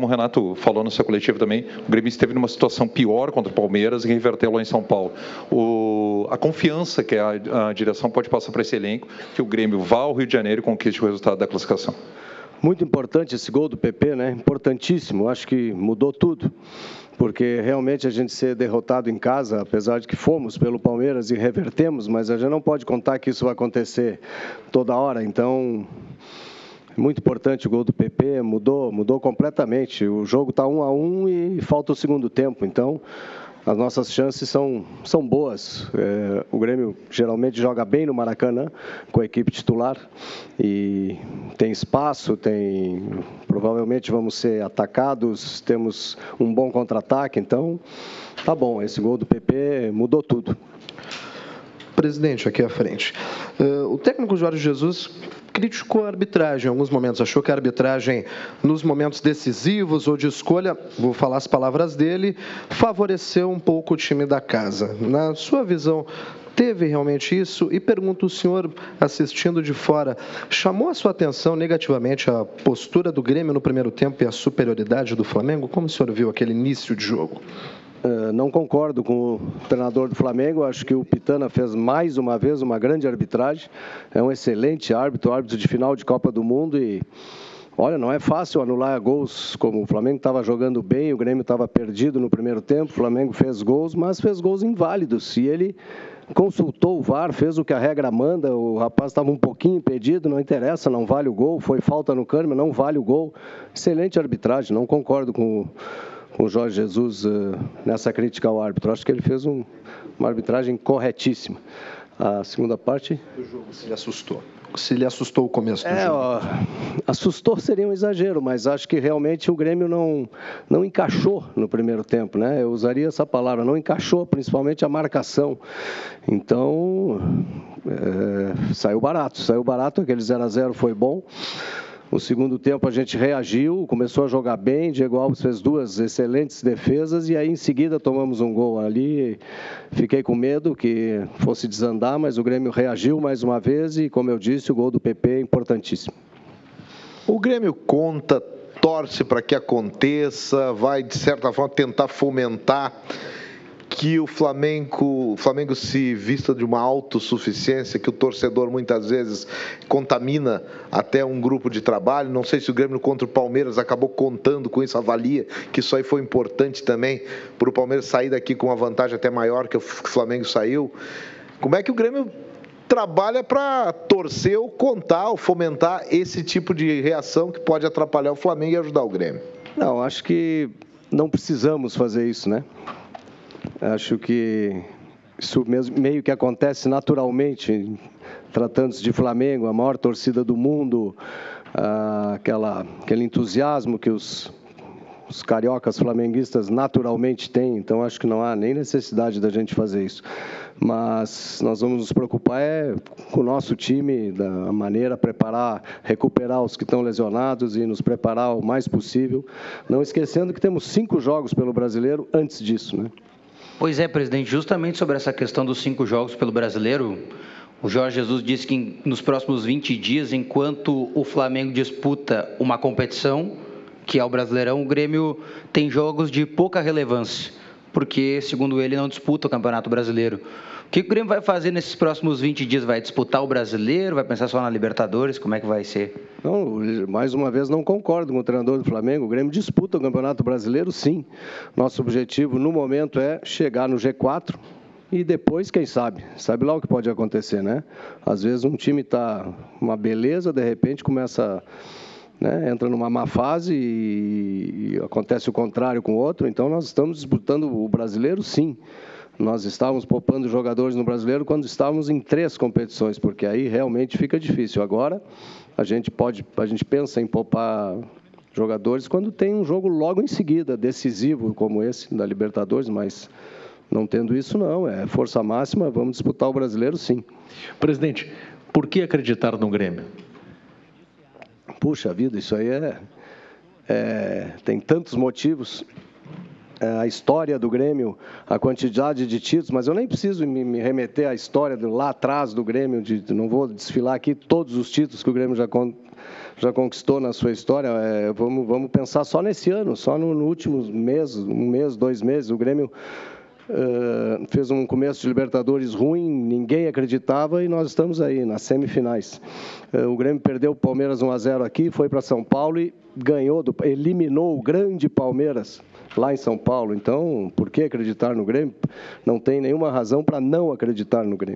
Como o Renato falou no seu coletivo também, o Grêmio esteve numa situação pior contra o Palmeiras e reverteu lá em São Paulo. O, a confiança que a, a direção pode passar para esse elenco, que o Grêmio vá ao Rio de Janeiro e conquiste o resultado da classificação. Muito importante esse gol do PP, né? Importantíssimo. Acho que mudou tudo porque realmente a gente ser derrotado em casa, apesar de que fomos pelo Palmeiras e revertemos, mas a gente não pode contar que isso vai acontecer toda hora. Então, muito importante o gol do PP, mudou, mudou completamente. O jogo está um a um e falta o segundo tempo. Então, as nossas chances são, são boas. É, o Grêmio geralmente joga bem no Maracanã com a equipe titular e tem espaço, tem provavelmente vamos ser atacados, temos um bom contra-ataque, então tá bom. Esse gol do PP mudou tudo. Presidente, aqui à frente. Uh, o técnico Jorge Jesus criticou a arbitragem em alguns momentos, achou que a arbitragem, nos momentos decisivos ou de escolha, vou falar as palavras dele, favoreceu um pouco o time da casa. Na sua visão, teve realmente isso? E pergunto o senhor, assistindo de fora, chamou a sua atenção negativamente a postura do Grêmio no primeiro tempo e a superioridade do Flamengo? Como o senhor viu aquele início de jogo? Eh, não concordo com o treinador do Flamengo. Acho que o Pitana fez mais uma vez uma grande arbitragem. É um excelente árbitro, árbitro de final de Copa do Mundo e Olha, não é fácil anular gols, como o Flamengo estava jogando bem, o Grêmio estava perdido no primeiro tempo, o Flamengo fez gols, mas fez gols inválidos. E ele consultou o VAR, fez o que a regra manda, o rapaz estava um pouquinho impedido, não interessa, não vale o gol, foi falta no Câmara, não vale o gol. Excelente arbitragem, não concordo com o Jorge Jesus uh, nessa crítica ao árbitro. Acho que ele fez um, uma arbitragem corretíssima. A segunda parte. Do jogo, se ele assustou. Se ele assustou o começo do é, jogo. Ó, assustou seria um exagero, mas acho que realmente o Grêmio não, não encaixou no primeiro tempo, né? Eu usaria essa palavra, não encaixou, principalmente a marcação. Então, é, saiu barato, saiu barato, aquele 0 a 0 foi bom. No segundo tempo a gente reagiu, começou a jogar bem, Diego Alves fez duas excelentes defesas e aí em seguida tomamos um gol ali. Fiquei com medo que fosse desandar, mas o Grêmio reagiu mais uma vez e, como eu disse, o gol do PP é importantíssimo. O Grêmio conta, torce para que aconteça, vai de certa forma tentar fomentar que o Flamengo, o Flamengo se vista de uma autossuficiência, que o torcedor muitas vezes contamina até um grupo de trabalho. Não sei se o Grêmio contra o Palmeiras acabou contando com isso, avalia que isso aí foi importante também para o Palmeiras sair daqui com uma vantagem até maior que o Flamengo saiu. Como é que o Grêmio trabalha para torcer ou contar ou fomentar esse tipo de reação que pode atrapalhar o Flamengo e ajudar o Grêmio? Não, acho que não precisamos fazer isso, né? Acho que isso mesmo, meio que acontece naturalmente, tratando-se de Flamengo, a maior torcida do mundo, ah, aquela, aquele entusiasmo que os, os cariocas flamenguistas naturalmente têm, então acho que não há nem necessidade da gente fazer isso. Mas nós vamos nos preocupar é com o nosso time, da maneira, preparar, recuperar os que estão lesionados e nos preparar o mais possível, não esquecendo que temos cinco jogos pelo brasileiro antes disso, né? Pois é, presidente, justamente sobre essa questão dos cinco jogos pelo brasileiro, o Jorge Jesus disse que nos próximos 20 dias, enquanto o Flamengo disputa uma competição, que é o Brasileirão, o Grêmio tem jogos de pouca relevância, porque, segundo ele, não disputa o Campeonato Brasileiro. O que o Grêmio vai fazer nesses próximos 20 dias? Vai disputar o brasileiro? Vai pensar só na Libertadores? Como é que vai ser? Não, mais uma vez não concordo com o treinador do Flamengo. O Grêmio disputa o Campeonato Brasileiro, sim. Nosso objetivo no momento é chegar no G4 e depois, quem sabe? Sabe lá o que pode acontecer, né? Às vezes um time está uma beleza, de repente começa. Né, entra numa má fase e, e acontece o contrário com o outro. Então nós estamos disputando o brasileiro, sim. Nós estávamos poupando jogadores no brasileiro quando estávamos em três competições, porque aí realmente fica difícil. Agora a gente pode, a gente pensa em poupar jogadores quando tem um jogo logo em seguida, decisivo como esse da Libertadores, mas não tendo isso não, é força máxima, vamos disputar o brasileiro sim. Presidente, por que acreditar no Grêmio? Puxa vida, isso aí é, é tem tantos motivos. a história do Grêmio, a quantidade de títulos, mas eu nem preciso me, me remeter à história do, lá atrás do Grêmio, de, não vou desfilar aqui todos os títulos que o Grêmio já, con, já conquistou na sua história. É, vamos, vamos pensar só nesse ano, só no, no último mês, um mês, dois meses, o Grêmio Uh, fez um começo de Libertadores ruim, ninguém acreditava e nós estamos aí nas semifinais. Uh, o Grêmio perdeu o Palmeiras 1 a 0 aqui, foi para São Paulo e ganhou, do, eliminou o grande Palmeiras lá em São Paulo. Então, por que acreditar no Grêmio? Não tem nenhuma razão para não acreditar no Grêmio.